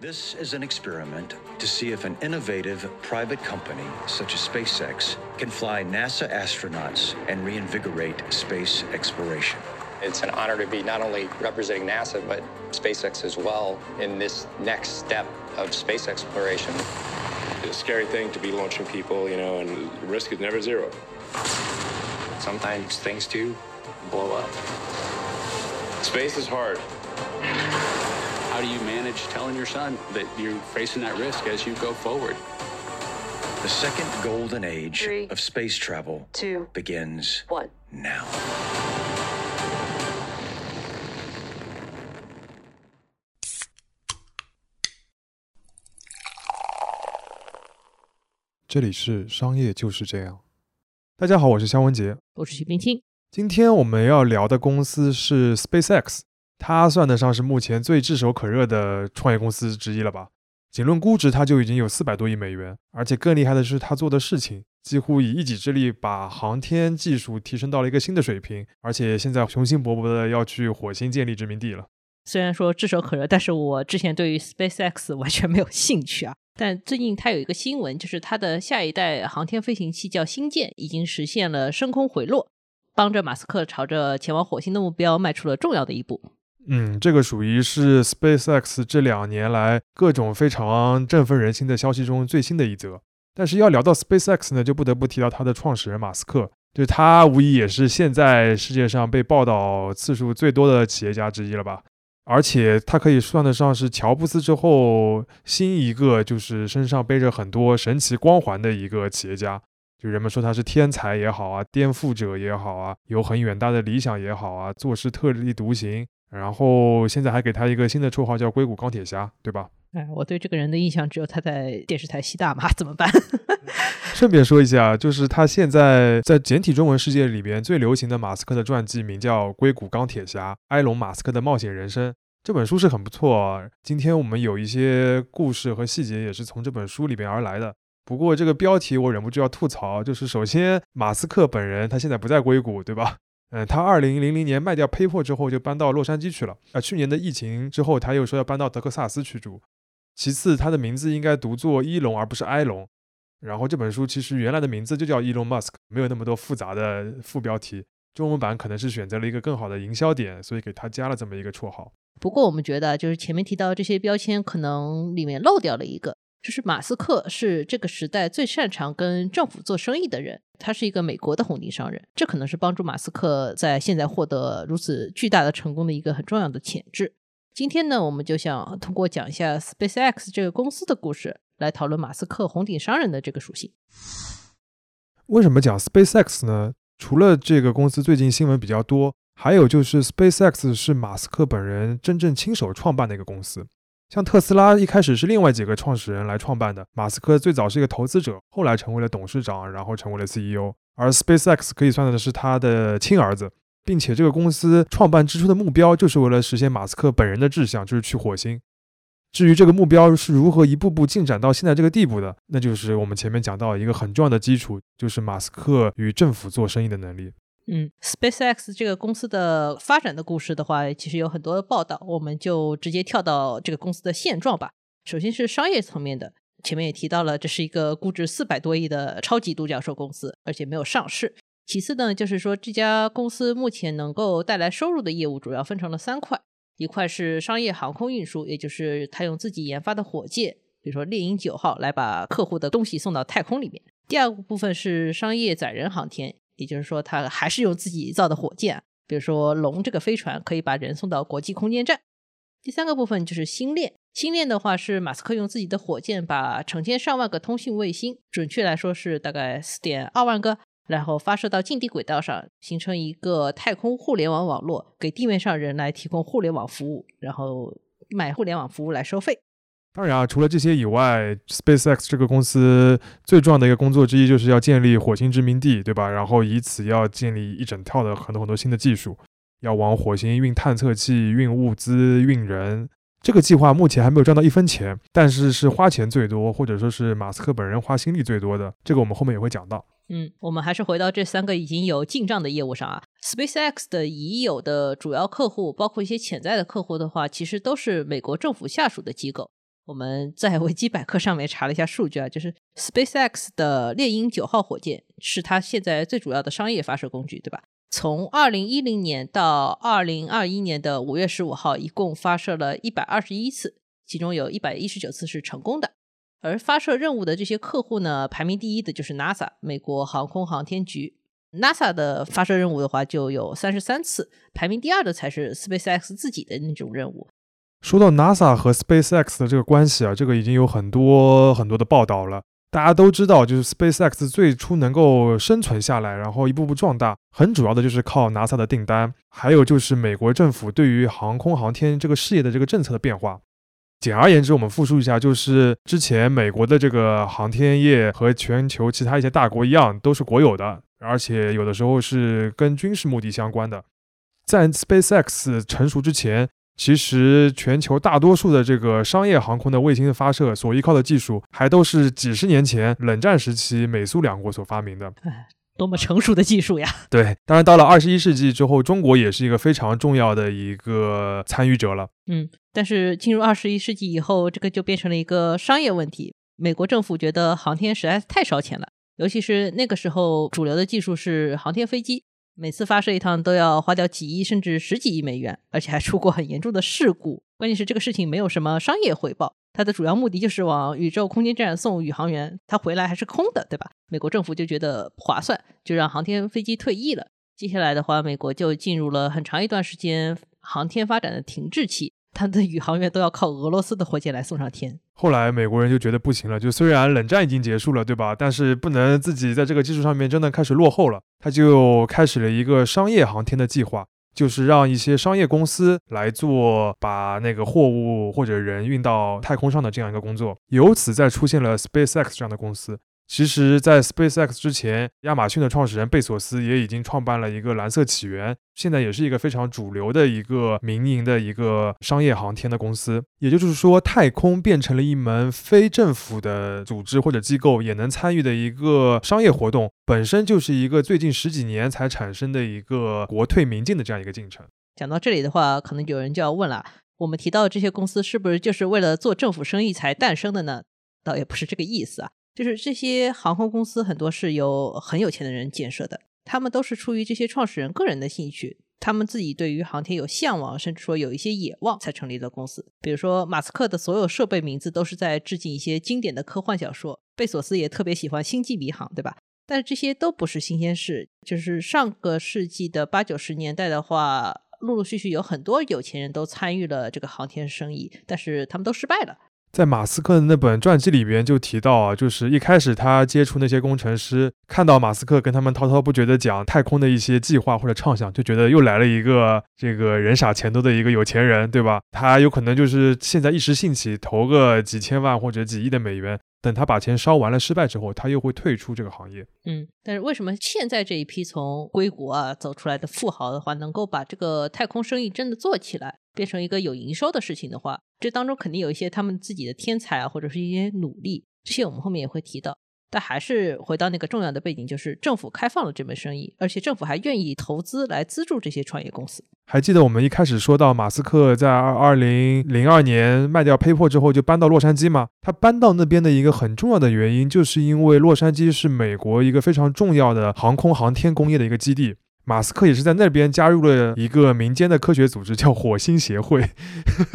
This is an experiment to see if an innovative private company such as SpaceX can fly NASA astronauts and reinvigorate space exploration. It's an honor to be not only representing NASA, but SpaceX as well in this next step of space exploration. It's a scary thing to be launching people, you know, and risk is never zero. Sometimes things do blow up. Space is hard How do you manage telling your son that you're facing that risk as you go forward? The second golden age Three, of space travel two, begins one. now. 这里是商业就是这样。大家好，我是肖文杰。我是许冰清。今天我们要聊的公司是 SpaceX， 它算得上是目前最炙手可热的创业公司之一了吧？仅论估值，它就已经有四百多亿美元，而且更厉害的是，它做的事情几乎以一己之力把航天技术提升到了一个新的水平，而且现在雄心勃勃的要去火星建立殖民地了。虽然说炙手可热，但是我之前对于 SpaceX 完全没有兴趣啊。但最近它有一个新闻，就是它的下一代航天飞行器叫星舰，已经实现了升空回落，帮着马斯克朝着前往火星的目标迈出了重要的一步。嗯，这个属于是 SpaceX 这两年来各种非常振奋人心的消息中最新的一则。但是要聊到 SpaceX 呢，就不得不提到它的创始人马斯克，就他无疑也是现在世界上被报道次数最多的企业家之一了吧。而且他可以算得上是乔布斯之后新一个就是身上背着很多神奇光环的一个企业家。就人们说他是天才也好啊，颠覆者也好啊，有很远大的理想也好啊，做事特立独行。然后现在还给他一个新的绰号叫“硅谷钢铁侠”，对吧？哎，我对这个人的印象只有他在电视台吸大麻，怎么办？顺便说一下，就是他现在在简体中文世界里边最流行的马斯克的传记，名叫《硅谷钢铁侠：埃隆·马斯克的冒险人生》。这本书是很不错。今天我们有一些故事和细节也是从这本书里边而来的。不过这个标题我忍不住要吐槽，就是首先马斯克本人他现在不在硅谷，对吧？嗯，他二零零零年卖掉 PayPal 之后就搬到洛杉矶去了。啊，去年的疫情之后他又说要搬到德克萨斯去住。其次，他的名字应该读作伊隆而不是埃隆。然后这本书其实原来的名字就叫 Elon Musk，没有那么多复杂的副标题。中文版可能是选择了一个更好的营销点，所以给他加了这么一个绰号。不过我们觉得，就是前面提到这些标签，可能里面漏掉了一个，就是马斯克是这个时代最擅长跟政府做生意的人，他是一个美国的红顶商人，这可能是帮助马斯克在现在获得如此巨大的成功的一个很重要的潜质。今天呢，我们就想通过讲一下 SpaceX 这个公司的故事，来讨论马斯克红顶商人的这个属性。为什么讲 SpaceX 呢？除了这个公司最近新闻比较多，还有就是 SpaceX 是马斯克本人真正亲手创办的一个公司。像特斯拉一开始是另外几个创始人来创办的，马斯克最早是一个投资者，后来成为了董事长，然后成为了 CEO。而 SpaceX 可以算的是他的亲儿子，并且这个公司创办之初的目标就是为了实现马斯克本人的志向，就是去火星。至于这个目标是如何一步步进展到现在这个地步的，那就是我们前面讲到一个很重要的基础，就是马斯克与政府做生意的能力。嗯，SpaceX 这个公司的发展的故事的话，其实有很多的报道，我们就直接跳到这个公司的现状吧。首先是商业层面的，前面也提到了，这是一个估值四百多亿的超级独角兽公司，而且没有上市。其次呢，就是说这家公司目前能够带来收入的业务主要分成了三块。一块是商业航空运输，也就是他用自己研发的火箭，比如说猎鹰九号，来把客户的东西送到太空里面。第二个部分是商业载人航天，也就是说他还是用自己造的火箭，比如说龙这个飞船可以把人送到国际空间站。第三个部分就是星链，星链的话是马斯克用自己的火箭把成千上万个通信卫星，准确来说是大概四点二万个。然后发射到近地轨道上，形成一个太空互联网网络，给地面上人来提供互联网服务，然后买互联网服务来收费。当然啊，除了这些以外，SpaceX 这个公司最重要的一个工作之一，就是要建立火星殖民地，对吧？然后以此要建立一整套的很多很多新的技术，要往火星运探测器、运物资、运人。这个计划目前还没有赚到一分钱，但是是花钱最多，或者说是马斯克本人花心力最多的。这个我们后面也会讲到。嗯，我们还是回到这三个已经有进账的业务上啊。SpaceX 的已有的主要客户，包括一些潜在的客户的话，其实都是美国政府下属的机构。我们在维基百科上面查了一下数据啊，就是 SpaceX 的猎鹰九号火箭是它现在最主要的商业发射工具，对吧？从二零一零年到二零二一年的五月十五号，一共发射了一百二十一次，其中有一百一十九次是成功的。而发射任务的这些客户呢，排名第一的就是 NASA 美国航空航天局。NASA 的发射任务的话，就有三十三次，排名第二的才是 SpaceX 自己的那种任务。说到 NASA 和 SpaceX 的这个关系啊，这个已经有很多很多的报道了。大家都知道，就是 SpaceX 最初能够生存下来，然后一步步壮大，很主要的就是靠 NASA 的订单，还有就是美国政府对于航空航天这个事业的这个政策的变化。简而言之，我们复述一下，就是之前美国的这个航天业和全球其他一些大国一样，都是国有的，而且有的时候是跟军事目的相关的。在 SpaceX 成熟之前。其实，全球大多数的这个商业航空的卫星的发射所依靠的技术，还都是几十年前冷战时期美苏两国所发明的。哎，多么成熟的技术呀！对，当然到了二十一世纪之后，中国也是一个非常重要的一个参与者了。嗯，但是进入二十一世纪以后，这个就变成了一个商业问题。美国政府觉得航天实在是太烧钱了，尤其是那个时候主流的技术是航天飞机。每次发射一趟都要花掉几亿甚至十几亿美元，而且还出过很严重的事故。关键是这个事情没有什么商业回报，它的主要目的就是往宇宙空间站送宇航员，它回来还是空的，对吧？美国政府就觉得不划算，就让航天飞机退役了。接下来的话，美国就进入了很长一段时间航天发展的停滞期。他的宇航员都要靠俄罗斯的火箭来送上天。后来美国人就觉得不行了，就虽然冷战已经结束了，对吧？但是不能自己在这个技术上面真的开始落后了，他就开始了一个商业航天的计划，就是让一些商业公司来做把那个货物或者人运到太空上的这样一个工作。由此再出现了 SpaceX 这样的公司。其实，在 SpaceX 之前，亚马逊的创始人贝索斯也已经创办了一个蓝色起源，现在也是一个非常主流的一个民营的一个商业航天的公司。也就是说，太空变成了一门非政府的组织或者机构也能参与的一个商业活动，本身就是一个最近十几年才产生的一个国退民进的这样一个进程。讲到这里的话，可能有人就要问了：我们提到这些公司是不是就是为了做政府生意才诞生的呢？倒也不是这个意思啊。就是这些航空公司很多是由很有钱的人建设的，他们都是出于这些创始人个人的兴趣，他们自己对于航天有向往，甚至说有一些野望才成立的公司。比如说马斯克的所有设备名字都是在致敬一些经典的科幻小说，贝索斯也特别喜欢星际迷航，对吧？但是这些都不是新鲜事，就是上个世纪的八九十年代的话，陆陆续续有很多有钱人都参与了这个航天生意，但是他们都失败了。在马斯克的那本传记里边就提到啊，就是一开始他接触那些工程师，看到马斯克跟他们滔滔不绝地讲太空的一些计划或者畅想，就觉得又来了一个这个人傻钱多的一个有钱人，对吧？他有可能就是现在一时兴起投个几千万或者几亿的美元。等他把钱烧完了，失败之后，他又会退出这个行业。嗯，但是为什么现在这一批从硅谷啊走出来的富豪的话，能够把这个太空生意真的做起来，变成一个有营收的事情的话，这当中肯定有一些他们自己的天才啊，或者是一些努力，这些我们后面也会提到。但还是回到那个重要的背景，就是政府开放了这门生意，而且政府还愿意投资来资助这些创业公司。还记得我们一开始说到马斯克在二二零零二年卖掉喷货之后就搬到洛杉矶吗？他搬到那边的一个很重要的原因，就是因为洛杉矶是美国一个非常重要的航空航天工业的一个基地。马斯克也是在那边加入了一个民间的科学组织，叫火星协会，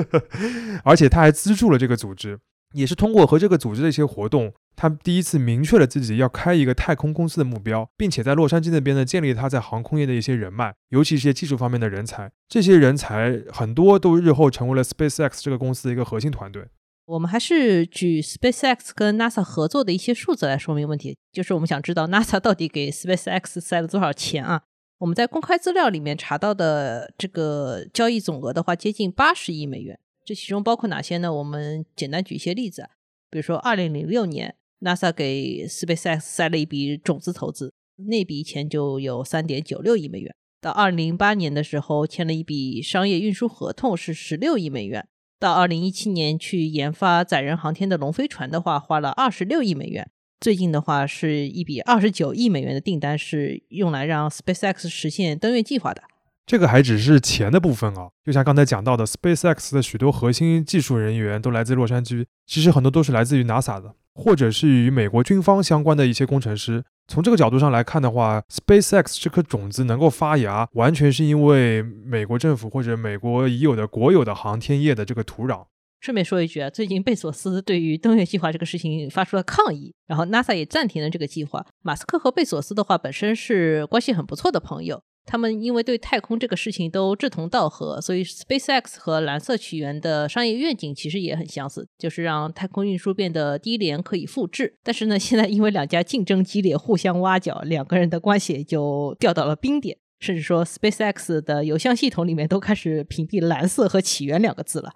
而且他还资助了这个组织。也是通过和这个组织的一些活动，他第一次明确了自己要开一个太空公司的目标，并且在洛杉矶那边呢建立他在航空业的一些人脉，尤其是一些技术方面的人才。这些人才很多都日后成为了 SpaceX 这个公司的一个核心团队。我们还是举 SpaceX 跟 NASA 合作的一些数字来说明问题，就是我们想知道 NASA 到底给 SpaceX 塞了多少钱啊？我们在公开资料里面查到的这个交易总额的话，接近八十亿美元。这其中包括哪些呢？我们简单举一些例子，比如说，二零零六年，NASA 给 SpaceX 塞了一笔种子投资，那笔钱就有三点九六亿美元。到二零零八年的时候，签了一笔商业运输合同，是十六亿美元。到二零一七年，去研发载人航天的龙飞船的话，花了二十六亿美元。最近的话，是一笔二十九亿美元的订单，是用来让 SpaceX 实现登月计划的。这个还只是钱的部分啊，就像刚才讲到的，SpaceX 的许多核心技术人员都来自洛杉矶，其实很多都是来自于 NASA 的，或者是与美国军方相关的一些工程师。从这个角度上来看的话，SpaceX 这颗种子能够发芽，完全是因为美国政府或者美国已有的国有的航天业的这个土壤。顺便说一句啊，最近贝索斯对于登月计划这个事情发出了抗议，然后 NASA 也暂停了这个计划。马斯克和贝索斯的话本身是关系很不错的朋友。他们因为对太空这个事情都志同道合，所以 SpaceX 和蓝色起源的商业愿景其实也很相似，就是让太空运输变得低廉可以复制。但是呢，现在因为两家竞争激烈，互相挖角，两个人的关系就掉到了冰点，甚至说 SpaceX 的邮箱系统里面都开始屏蔽“蓝色”和“起源”两个字了。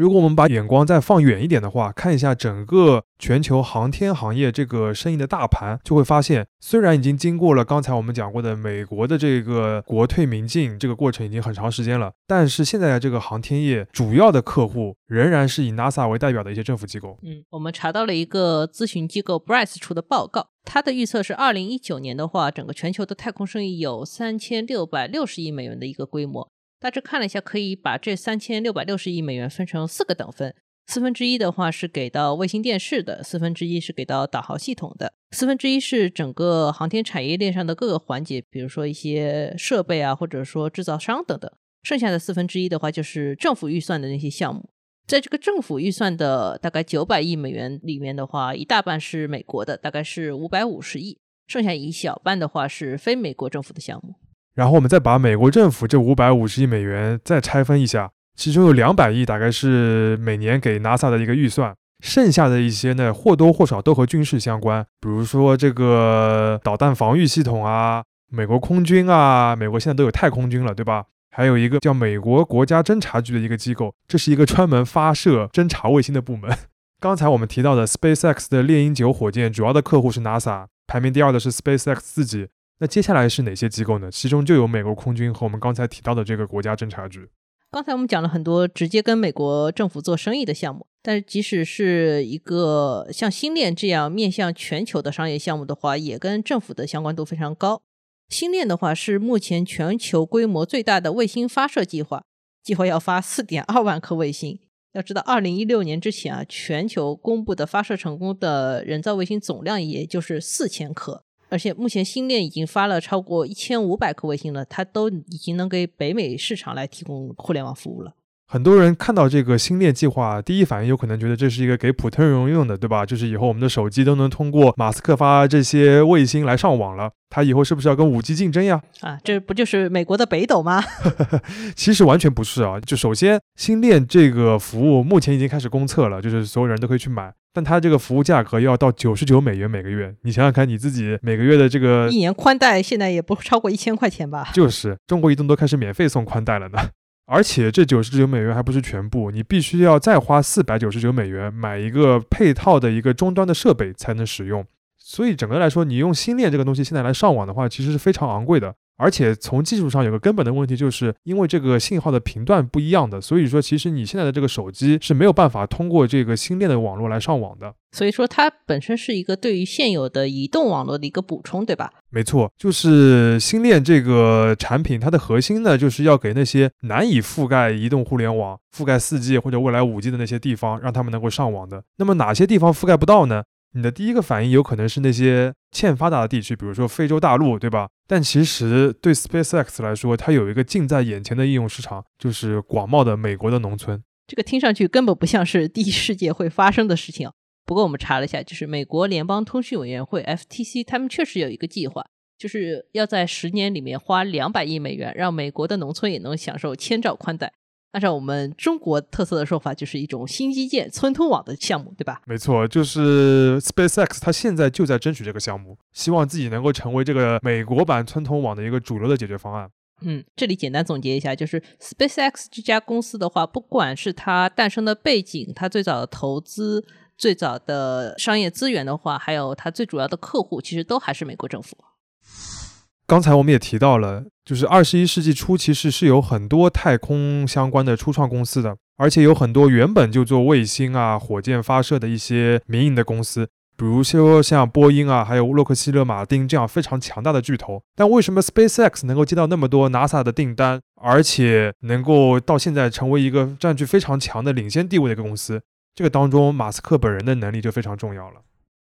如果我们把眼光再放远一点的话，看一下整个全球航天行业这个生意的大盘，就会发现，虽然已经经过了刚才我们讲过的美国的这个国退民进这个过程已经很长时间了，但是现在的这个航天业主要的客户仍然是以 NASA 为代表的一些政府机构。嗯，我们查到了一个咨询机构 Bryce 出的报告，它的预测是二零一九年的话，整个全球的太空生意有三千六百六十亿美元的一个规模。大致看了一下，可以把这三千六百六十亿美元分成四个等分，四分之一的话是给到卫星电视的，四分之一是给到导航系统的，四分之一是整个航天产业链上的各个环节，比如说一些设备啊，或者说制造商等等。剩下的四分之一的话就是政府预算的那些项目。在这个政府预算的大概九百亿美元里面的话，一大半是美国的，大概是五百五十亿，剩下一小半的话是非美国政府的项目。然后我们再把美国政府这五百五十亿美元再拆分一下，其中有两百亿大概是每年给 NASA 的一个预算，剩下的一些呢或多或少都和军事相关，比如说这个导弹防御系统啊，美国空军啊，美国现在都有太空军了，对吧？还有一个叫美国国家侦察局的一个机构，这是一个专门发射侦察卫星的部门。刚才我们提到的 SpaceX 的猎鹰九火箭主要的客户是 NASA，排名第二的是 SpaceX 自己。那接下来是哪些机构呢？其中就有美国空军和我们刚才提到的这个国家侦察局。刚才我们讲了很多直接跟美国政府做生意的项目，但是即使是一个像星链这样面向全球的商业项目的话，也跟政府的相关度非常高。星链的话是目前全球规模最大的卫星发射计划，计划要发四点二万颗卫星。要知道，二零一六年之前啊，全球公布的发射成功的人造卫星总量也就是四千颗。而且目前星链已经发了超过一千五百颗卫星了，它都已经能给北美市场来提供互联网服务了。很多人看到这个星链计划，第一反应有可能觉得这是一个给普通人用的，对吧？就是以后我们的手机都能通过马斯克发这些卫星来上网了。它以后是不是要跟五 G 竞争呀？啊，这不就是美国的北斗吗？其实完全不是啊。就首先，星链这个服务目前已经开始公测了，就是所有人都可以去买。但它这个服务价格要到九十九美元每个月。你想想看，你自己每个月的这个一年宽带现在也不超过一千块钱吧？就是中国移动都开始免费送宽带了呢。而且这九十九美元还不是全部，你必须要再花四百九十九美元买一个配套的一个终端的设备才能使用。所以整个来说，你用星链这个东西现在来上网的话，其实是非常昂贵的。而且从技术上有个根本的问题，就是因为这个信号的频段不一样的，所以说其实你现在的这个手机是没有办法通过这个星链的网络来上网的。所以说它本身是一个对于现有的移动网络的一个补充，对吧？没错，就是星链这个产品，它的核心呢，就是要给那些难以覆盖移动互联网、覆盖 4G 或者未来 5G 的那些地方，让他们能够上网的。那么哪些地方覆盖不到呢？你的第一个反应有可能是那些欠发达的地区，比如说非洲大陆，对吧？但其实对 SpaceX 来说，它有一个近在眼前的应用市场，就是广袤的美国的农村。这个听上去根本不像是第一世界会发生的事情。不过我们查了一下，就是美国联邦通讯委员会 FTC，他们确实有一个计划，就是要在十年里面花两百亿美元，让美国的农村也能享受千兆宽带。按照我们中国特色的说法，就是一种新基建村通网的项目，对吧？没错，就是 SpaceX，它现在就在争取这个项目，希望自己能够成为这个美国版村通网的一个主流的解决方案。嗯，这里简单总结一下，就是 SpaceX 这家公司的话，不管是它诞生的背景，它最早的投资、最早的商业资源的话，还有它最主要的客户，其实都还是美国政府。刚才我们也提到了，就是二十一世纪初，其实是有很多太空相关的初创公司的，而且有很多原本就做卫星啊、火箭发射的一些民营的公司，比如说像波音啊，还有洛克希勒马丁这样非常强大的巨头。但为什么 SpaceX 能够接到那么多 NASA 的订单，而且能够到现在成为一个占据非常强的领先地位的一个公司？这个当中，马斯克本人的能力就非常重要了。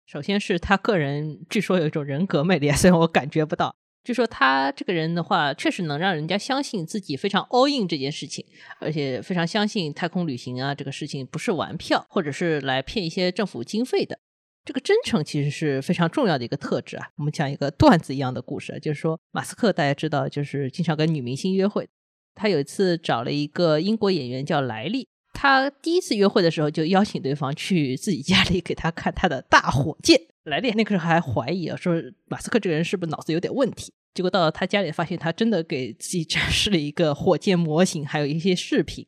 首先是他个人，据说有一种人格魅力，虽然我感觉不到。据说他这个人的话，确实能让人家相信自己非常 all in 这件事情，而且非常相信太空旅行啊这个事情不是玩票，或者是来骗一些政府经费的。这个真诚其实是非常重要的一个特质啊。我们讲一个段子一样的故事，就是说马斯克大家知道，就是经常跟女明星约会。他有一次找了一个英国演员叫莱利，他第一次约会的时候就邀请对方去自己家里给他看他的大火箭。莱利那个时候还怀疑啊，说马斯克这个人是不是脑子有点问题？结果到了他家里，发现他真的给自己展示了一个火箭模型，还有一些视频。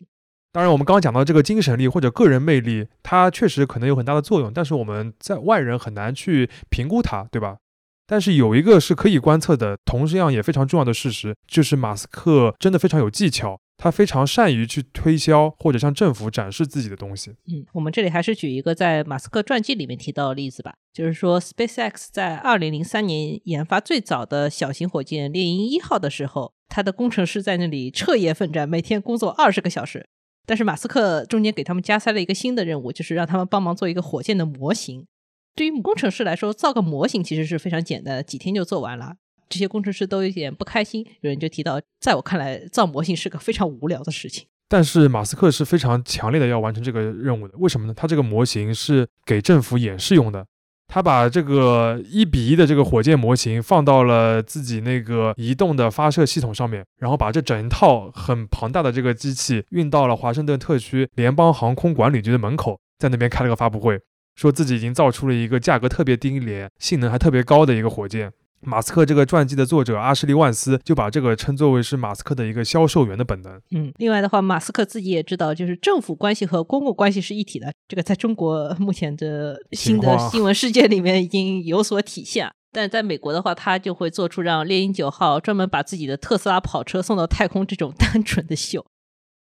当然，我们刚刚讲到这个精神力或者个人魅力，它确实可能有很大的作用，但是我们在外人很难去评估它，对吧？但是有一个是可以观测的，同样也非常重要的事实，就是马斯克真的非常有技巧。他非常善于去推销或者向政府展示自己的东西。嗯，我们这里还是举一个在马斯克传记里面提到的例子吧，就是说，SpaceX 在二零零三年研发最早的小型火箭猎鹰一号的时候，他的工程师在那里彻夜奋战，每天工作二十个小时。但是马斯克中间给他们加塞了一个新的任务，就是让他们帮忙做一个火箭的模型。对于工程师来说，造个模型其实是非常简单的，几天就做完了。这些工程师都有点不开心，有人就提到，在我看来，造模型是个非常无聊的事情。但是马斯克是非常强烈的要完成这个任务的，为什么呢？他这个模型是给政府演示用的，他把这个一比一的这个火箭模型放到了自己那个移动的发射系统上面，然后把这整套很庞大的这个机器运到了华盛顿特区联邦航空管理局的门口，在那边开了个发布会，说自己已经造出了一个价格特别低廉、性能还特别高的一个火箭。马斯克这个传记的作者阿什利万斯就把这个称作为是马斯克的一个销售员的本能。嗯，另外的话，马斯克自己也知道，就是政府关系和公共关系是一体的。这个在中国目前的新的新闻世界里面已经有所体现。但在美国的话，他就会做出让猎鹰九号专门把自己的特斯拉跑车送到太空这种单纯的秀。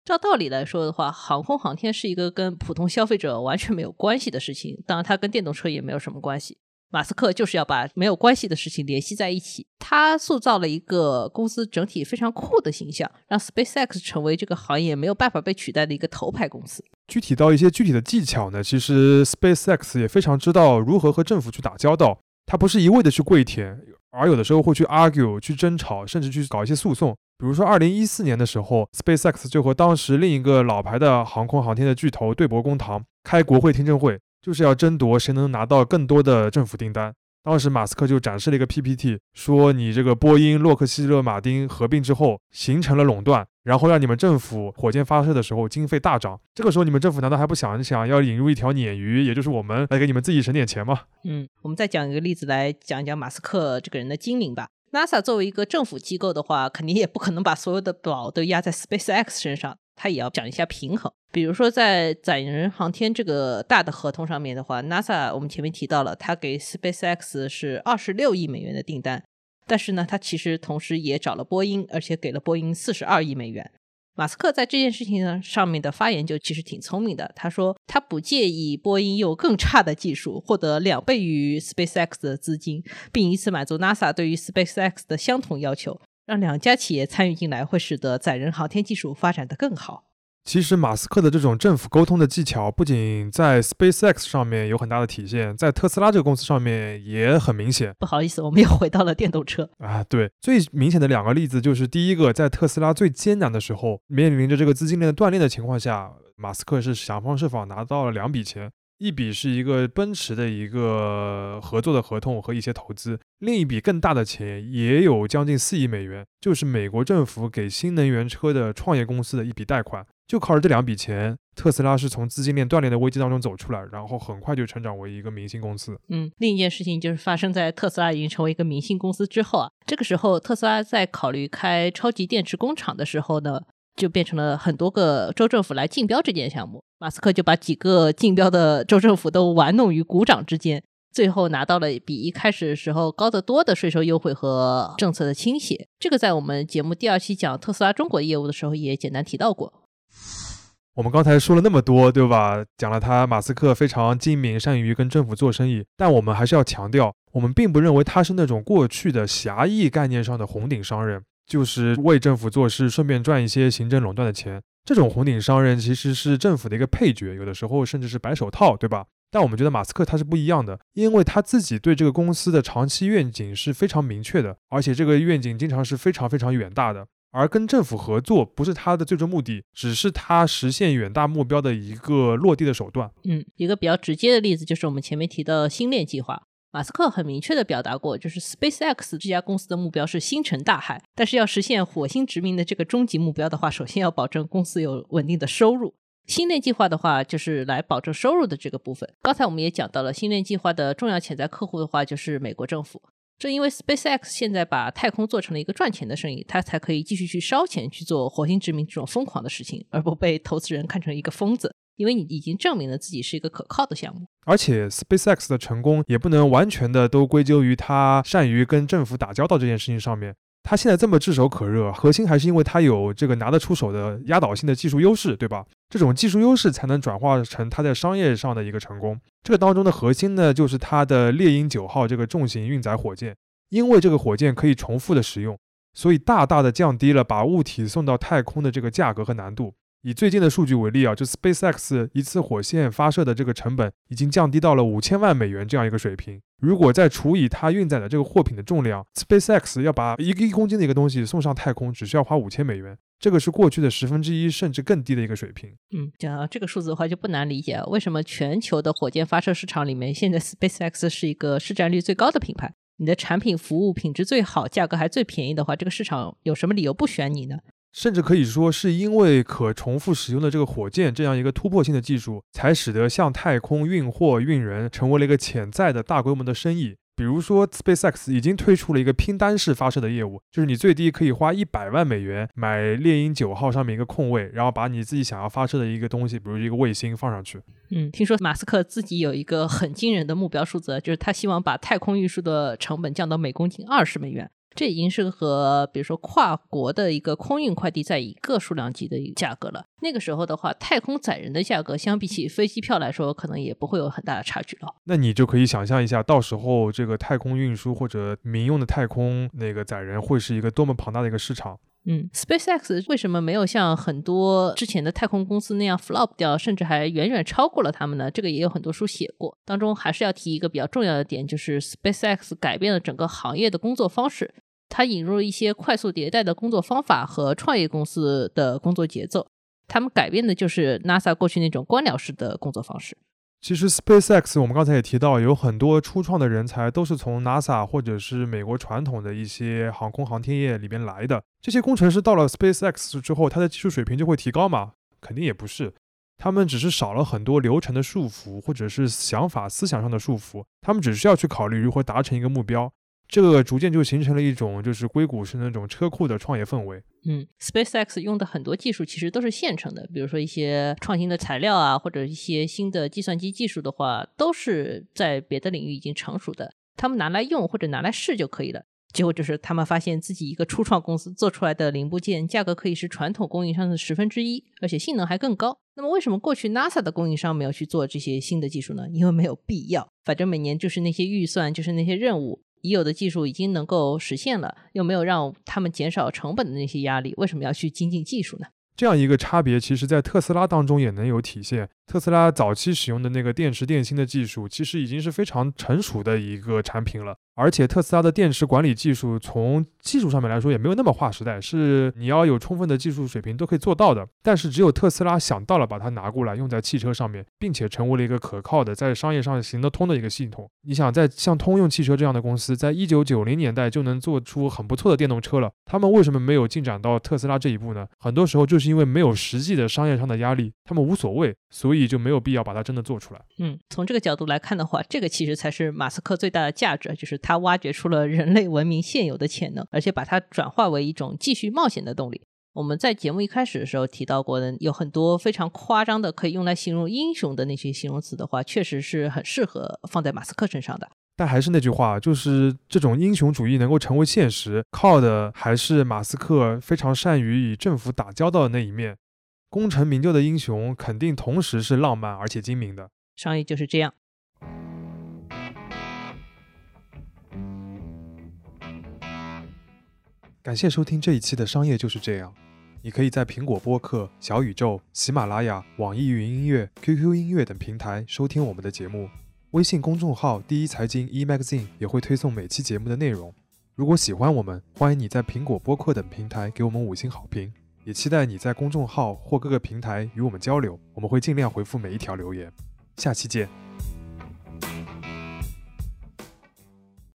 照道理来说的话，航空航天是一个跟普通消费者完全没有关系的事情，当然它跟电动车也没有什么关系。马斯克就是要把没有关系的事情联系在一起，他塑造了一个公司整体非常酷的形象，让 SpaceX 成为这个行业没有办法被取代的一个头牌公司。具体到一些具体的技巧呢，其实 SpaceX 也非常知道如何和政府去打交道。他不是一味的去跪舔，而有的时候会去 argue、去争吵，甚至去搞一些诉讼。比如说，二零一四年的时候，SpaceX 就和当时另一个老牌的航空航天的巨头对簿公堂，开国会听证会。就是要争夺谁能拿到更多的政府订单。当时马斯克就展示了一个 PPT，说你这个波音、洛克希勒马丁合并之后形成了垄断，然后让你们政府火箭发射的时候经费大涨。这个时候你们政府难道还不想一想要引入一条鲶鱼，也就是我们来给你们自己省点钱吗？嗯，我们再讲一个例子来讲一讲马斯克这个人的精明吧。NASA 作为一个政府机构的话，肯定也不可能把所有的宝都压在 SpaceX 身上。他也要讲一下平衡，比如说在载人航天这个大的合同上面的话，NASA 我们前面提到了，他给 SpaceX 是二十六亿美元的订单，但是呢，他其实同时也找了波音，而且给了波音四十二亿美元。马斯克在这件事情呢上面的发言就其实挺聪明的，他说他不介意波音用更差的技术获得两倍于 SpaceX 的资金，并以此满足 NASA 对于 SpaceX 的相同要求。让两家企业参与进来，会使得载人航天技术发展得更好。其实，马斯克的这种政府沟通的技巧，不仅在 SpaceX 上面有很大的体现，在特斯拉这个公司上面也很明显。不好意思，我们又回到了电动车啊。对，最明显的两个例子就是，第一个，在特斯拉最艰难的时候，面临着这个资金链的断裂的情况下，马斯克是想方设法拿到了两笔钱。一笔是一个奔驰的一个合作的合同和一些投资，另一笔更大的钱也有将近四亿美元，就是美国政府给新能源车的创业公司的一笔贷款。就靠着这两笔钱，特斯拉是从资金链断裂的危机当中走出来，然后很快就成长为一个明星公司。嗯，另一件事情就是发生在特斯拉已经成为一个明星公司之后啊，这个时候特斯拉在考虑开超级电池工厂的时候呢。就变成了很多个州政府来竞标这件项目，马斯克就把几个竞标的州政府都玩弄于股掌之间，最后拿到了比一开始时候高得多的税收优惠和政策的倾斜。这个在我们节目第二期讲特斯拉中国业务的时候也简单提到过。我们刚才说了那么多，对吧？讲了他马斯克非常精明，善于跟政府做生意，但我们还是要强调，我们并不认为他是那种过去的狭义概念上的红顶商人，就是为政府做事，顺便赚一些行政垄断的钱。这种红顶商人其实是政府的一个配角，有的时候甚至是白手套，对吧？但我们觉得马斯克他是不一样的，因为他自己对这个公司的长期愿景是非常明确的，而且这个愿景经常是非常非常远大的。而跟政府合作不是他的最终目的，只是他实现远大目标的一个落地的手段。嗯，一个比较直接的例子就是我们前面提的星链计划。马斯克很明确的表达过，就是 SpaceX 这家公司的目标是星辰大海，但是要实现火星殖民的这个终极目标的话，首先要保证公司有稳定的收入。星链计划的话，就是来保证收入的这个部分。刚才我们也讲到了，星链计划的重要潜在客户的话，就是美国政府。正因为 SpaceX 现在把太空做成了一个赚钱的生意，它才可以继续去烧钱去做火星殖民这种疯狂的事情，而不被投资人看成一个疯子。因为你已经证明了自己是一个可靠的项目。而且 SpaceX 的成功也不能完全的都归咎于它善于跟政府打交道这件事情上面。它现在这么炙手可热，核心还是因为它有这个拿得出手的压倒性的技术优势，对吧？这种技术优势才能转化成它在商业上的一个成功。这个当中的核心呢，就是它的猎鹰九号这个重型运载火箭，因为这个火箭可以重复的使用，所以大大的降低了把物体送到太空的这个价格和难度。以最近的数据为例啊，就 SpaceX 一次火箭发射的这个成本已经降低到了五千万美元这样一个水平。如果再除以它运载的这个货品的重量，SpaceX 要把一个一公斤的一个东西送上太空，只需要花五千美元，这个是过去的十分之一甚至更低的一个水平。嗯，讲到这个数字的话，就不难理解，为什么全球的火箭发射市场里面，现在 SpaceX 是一个市占率最高的品牌？你的产品服务品质最好，价格还最便宜的话，这个市场有什么理由不选你呢？甚至可以说，是因为可重复使用的这个火箭这样一个突破性的技术，才使得向太空运货运人成为了一个潜在的大规模的生意。比如说，SpaceX 已经推出了一个拼单式发射的业务，就是你最低可以花一百万美元买猎鹰九号上面一个空位，然后把你自己想要发射的一个东西，比如一个卫星放上去。嗯，听说马斯克自己有一个很惊人的目标数字，就是他希望把太空运输的成本降到每公斤二十美元。这已经是和比如说跨国的一个空运快递在一个数量级的一个价格了。那个时候的话，太空载人的价格相比起飞机票来说，可能也不会有很大的差距了。那你就可以想象一下，到时候这个太空运输或者民用的太空那个载人会是一个多么庞大的一个市场。嗯，SpaceX 为什么没有像很多之前的太空公司那样 flop 掉，甚至还远远超过了他们呢？这个也有很多书写过。当中还是要提一个比较重要的点，就是 SpaceX 改变了整个行业的工作方式。它引入了一些快速迭代的工作方法和创业公司的工作节奏，他们改变的就是 NASA 过去那种官僚式的工作方式。其实 SpaceX 我们刚才也提到，有很多初创的人才都是从 NASA 或者是美国传统的一些航空航天业里边来的。这些工程师到了 SpaceX 之后，他的技术水平就会提高吗？肯定也不是，他们只是少了很多流程的束缚，或者是想法思想上的束缚，他们只需要去考虑如何达成一个目标。这个逐渐就形成了一种，就是硅谷是那种车库的创业氛围。嗯，SpaceX 用的很多技术其实都是现成的，比如说一些创新的材料啊，或者一些新的计算机技术的话，都是在别的领域已经成熟的，他们拿来用或者拿来试就可以了。结果就是他们发现自己一个初创公司做出来的零部件价格可以是传统供应商的十分之一，而且性能还更高。那么为什么过去 NASA 的供应商没有去做这些新的技术呢？因为没有必要，反正每年就是那些预算，就是那些任务。已有的技术已经能够实现了，又没有让他们减少成本的那些压力，为什么要去精进技术呢？这样一个差别，其实在特斯拉当中也能有体现。特斯拉早期使用的那个电池电芯的技术，其实已经是非常成熟的一个产品了。而且特斯拉的电池管理技术，从技术上面来说也没有那么划时代，是你要有充分的技术水平都可以做到的。但是只有特斯拉想到了把它拿过来用在汽车上面，并且成为了一个可靠的在商业上行得通的一个系统。你想，在像通用汽车这样的公司，在一九九零年代就能做出很不错的电动车了，他们为什么没有进展到特斯拉这一步呢？很多时候就是因为没有实际的商业上的压力，他们无所谓，所以以就没有必要把它真的做出来。嗯，从这个角度来看的话，这个其实才是马斯克最大的价值，就是他挖掘出了人类文明现有的潜能，而且把它转化为一种继续冒险的动力。我们在节目一开始的时候提到过的，有很多非常夸张的可以用来形容英雄的那些形容词的话，确实是很适合放在马斯克身上的。但还是那句话，就是这种英雄主义能够成为现实，靠的还是马斯克非常善于与政府打交道的那一面。功成名就的英雄肯定同时是浪漫而且精明的。商业就是这样。感谢收听这一期的《商业就是这样》。你可以在苹果播客、小宇宙、喜马拉雅、网易云音乐、QQ 音乐等平台收听我们的节目。微信公众号“第一财经 e magazine” 也会推送每期节目的内容。如果喜欢我们，欢迎你在苹果播客等平台给我们五星好评。也期待你在公众号或各个平台与我们交流，我们会尽量回复每一条留言。下期见。